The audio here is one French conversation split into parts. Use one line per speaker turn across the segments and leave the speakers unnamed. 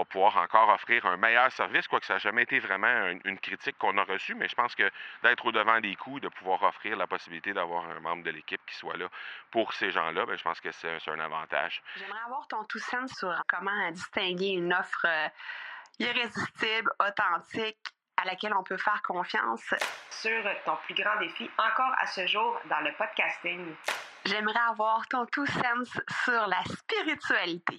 va pouvoir encore offrir un meilleur service, quoique ça n'a jamais été vraiment une, critique qu'on a reçue, mais je pense que d'être au devant des coups, de pouvoir offrir la possibilité d'avoir un membre de l'équipe qui soit là pour ces gens-là, ben, je pense que c'est un avantage.
J'aimerais avoir ton tout sens sur comment distinguer une offre euh, irrésistible, authentique, à laquelle on peut faire confiance.
Sur ton plus grand défi encore à ce jour dans le podcasting.
J'aimerais avoir ton tout sens sur la spiritualité.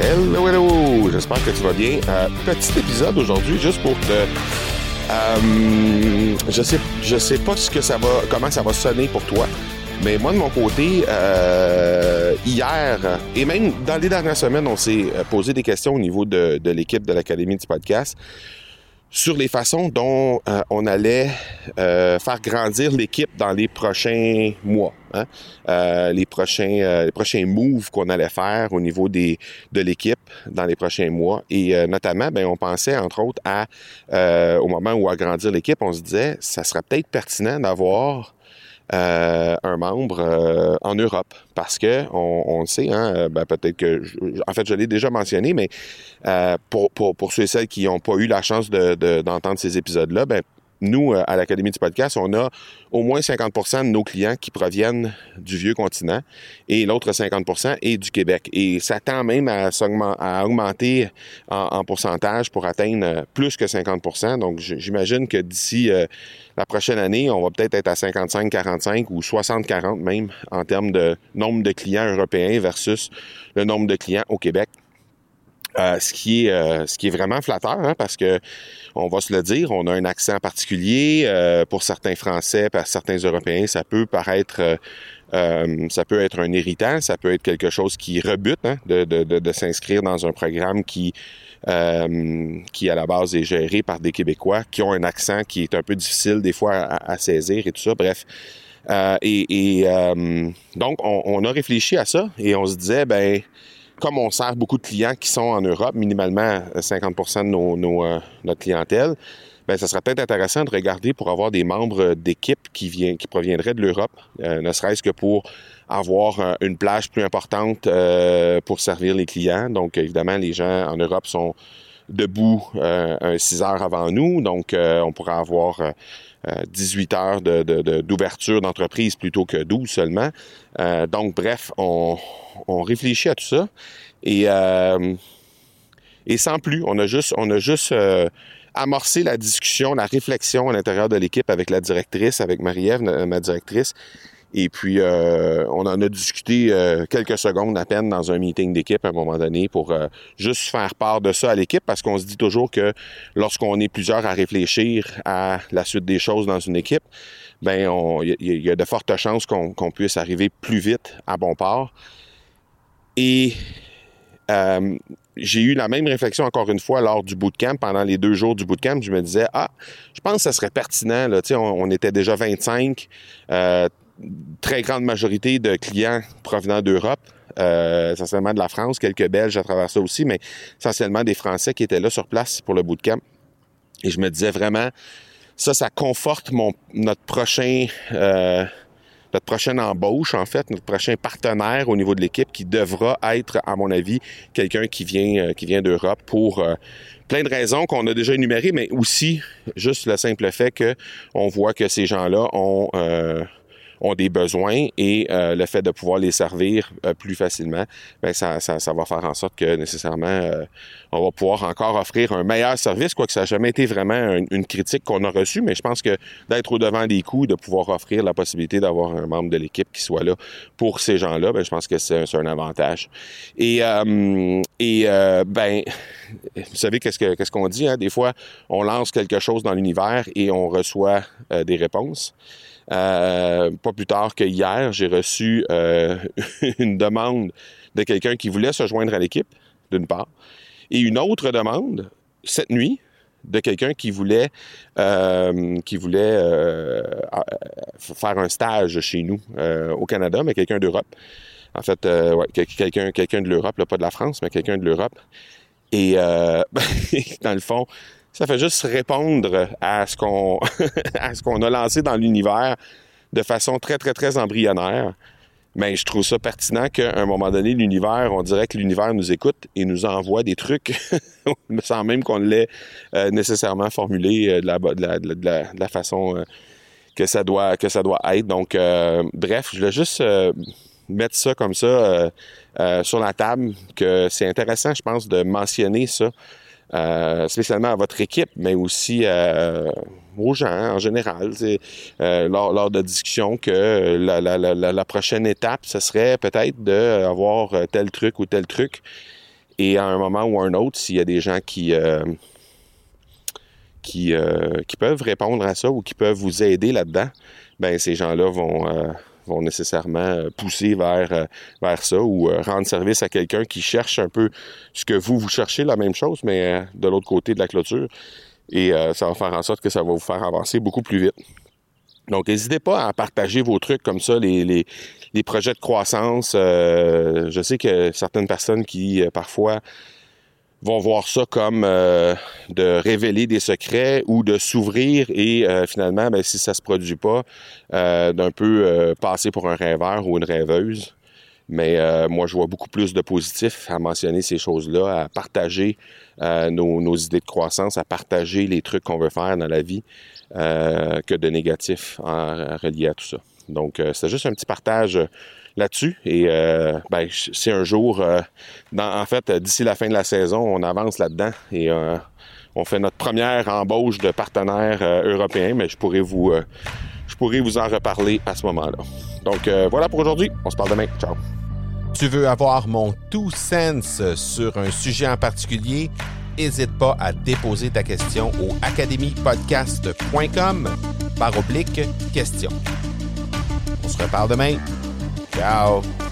Hello, hello! J'espère que tu vas bien. Euh, petit épisode aujourd'hui, juste pour te. Euh, je sais, je sais pas ce que ça va, comment ça va sonner pour toi, mais moi de mon côté, euh, hier et même dans les dernières semaines, on s'est posé des questions au niveau de, de l'équipe de l'académie du podcast sur les façons dont euh, on allait euh, faire grandir l'équipe dans les prochains mois, hein? euh, les prochains les prochains moves qu'on allait faire au niveau des de l'équipe dans les prochains mois et notamment ben on pensait entre autres à au moment où agrandir l'équipe, on se disait ça serait peut-être pertinent d'avoir euh, un membre euh, en Europe. Parce que on, on le sait, hein, euh, ben peut-être que, en fait, je l'ai déjà mentionné, mais pour, pour, pour, ceux et celles qui n'ont pas eu la chance d'entendre de, ces épisodes-là, ben nous, euh, à l'Académie du podcast, on a au moins 50% de nos clients qui proviennent du vieux continent et l'autre 50% est du Québec. Et ça tend même à, augmenter en, pourcentage pour atteindre plus que 50% Donc, j'imagine que d'ici euh, la prochaine année, on va peut-être être à 55-45 ou 60-40 même en termes de nombre de clients européens versus le nombre de clients au Québec. Euh, ce qui est euh, ce qui est vraiment flatteur hein, parce que on va se le dire, on a un accent particulier euh, pour certains Français, pour certains Européens, ça peut paraître ça peut être un irritant, ça peut être quelque chose qui rebute hein, de, de, de, s'inscrire dans un programme qui qui à la base est géré par des Québécois qui ont un accent qui est un peu difficile des fois à, saisir et tout ça. Bref. et, et donc on, on, a réfléchi à ça et on se disait ben comme on sert beaucoup de clients qui sont en Europe, minimalement 50% de nos, euh, notre clientèle, ben, ça serait peut-être intéressant de regarder pour avoir des membres d'équipe qui, qui proviendraient de l'Europe, euh, ne serait-ce que pour avoir euh, une plage plus importante pour servir les clients. Donc, évidemment, les gens en Europe sont debout un 6 heures avant nous, donc on pourrait avoir 18 heures d'ouverture de, d'entreprise plutôt que 12 seulement. donc, bref, on, on réfléchit à tout ça. Et, euh, et sans plus, on a juste, on a juste euh, amorcé la discussion, la réflexion à l'intérieur de l'équipe avec la directrice, avec Marie-Ève, ma directrice. Et puis, euh, on en a discuté quelques secondes à peine dans un meeting d'équipe à un moment donné pour juste faire part de ça à l'équipe parce qu'on se dit toujours que lorsqu'on est plusieurs à réfléchir à la suite des choses dans une équipe, ben il y, a de fortes chances qu'on puisse arriver plus vite à bon port. Et euh, j'ai eu la même réflexion encore une fois lors du bootcamp, pendant les deux jours du bootcamp. Je me disais, ah, je pense que ça serait pertinent. Là, on, était déjà 25, euh, très grande majorité de clients provenant d'Europe. Euh, essentiellement de la France, quelques Belges à travers ça aussi, mais essentiellement des Français qui étaient là sur place pour le bootcamp. Et je me disais vraiment, ça, ça conforte mon, notre prochain euh, notre prochaine embauche, en fait, notre prochain partenaire au niveau de l'équipe qui devra être, à mon avis, quelqu'un qui vient, euh, qui vient d'Europe pour euh, plein de raisons qu'on a déjà énumérées, mais aussi juste le simple fait que on voit que ces gens-là ont euh, ont des besoins et euh, le fait de pouvoir les servir euh, plus facilement, ben ça, ça, ça, va faire en sorte que nécessairement euh, on va pouvoir encore offrir un meilleur service, quoique ça n'a jamais été vraiment une, critique qu'on a reçue, mais je pense que d'être au devant des coups, de pouvoir offrir la possibilité d'avoir un membre de l'équipe qui soit là pour ces gens-là, ben, je pense que c'est un avantage. Et, et ben vous savez qu'est-ce qu'on dit, hein? des fois, on lance quelque chose dans l'univers et on reçoit euh, des réponses. Euh, pas plus tard que hier, j'ai reçu euh, une demande de quelqu'un qui voulait se joindre à l'équipe, d'une part, et une autre demande, cette nuit, de quelqu'un qui voulait, qui voulait faire un stage chez nous au Canada, mais quelqu'un d'Europe. En fait, quelqu'un de l'Europe, pas de la France, mais quelqu'un de l'Europe. Et dans le fond, ça fait juste répondre à ce qu'on a lancé dans l'univers de façon très, très, très embryonnaire. Mais je trouve ça pertinent qu'à un moment donné, l'univers, on dirait que l'univers nous écoute et nous envoie des trucs sans même qu'on l'ait euh, nécessairement formulé euh, de, la, façon euh, que, ça doit, être. Donc, euh, bref, je voulais juste euh, mettre ça comme ça sur la table, que c'est intéressant, je pense, de mentionner ça. Euh, spécialement à votre équipe, mais aussi euh, aux gens en général, euh, lors, de discussions, que la, la, prochaine étape, ce serait peut-être d'avoir tel truc ou tel truc. Et à un moment ou un autre, s'il y a des gens qui, qui, qui peuvent répondre à ça ou qui peuvent vous aider là-dedans, ben ces gens-là vont vont nécessairement pousser vers, vers ça ou rendre service à quelqu'un qui cherche un peu ce que vous, vous cherchez, la même chose, mais de l'autre côté de la clôture. Et ça va faire en sorte que ça va vous faire avancer beaucoup plus vite. Donc, n'hésitez pas à partager vos trucs comme ça, les, les, projets de croissance. Euh, je sais que certaines personnes qui, euh, parfois, vont voir ça comme euh, de révéler des secrets ou de s'ouvrir et euh, finalement, ben, si ça se produit pas, euh, d'un peu passer pour un rêveur ou une rêveuse. Mais moi, je vois beaucoup plus de positifs à mentionner ces choses-là, à partager nos, nos, idées de croissance, à partager les trucs qu'on veut faire dans la vie, que de négatifs en, reliés à tout ça. Donc, c'est juste un petit partage là-dessus. Et euh, ben, si un jour, euh, en fait, d'ici la fin de la saison, on avance là-dedans et euh, on fait notre première embauche de partenaires européens, mais je pourrais vous, je pourrais vous en reparler à ce moment-là. Donc voilà pour aujourd'hui. On se parle demain. Ciao.
Tu veux avoir mon tout sens sur un sujet en particulier? N'hésite pas à déposer ta question au academypodcast.com par oblique question. On se reparle demain. Ciao.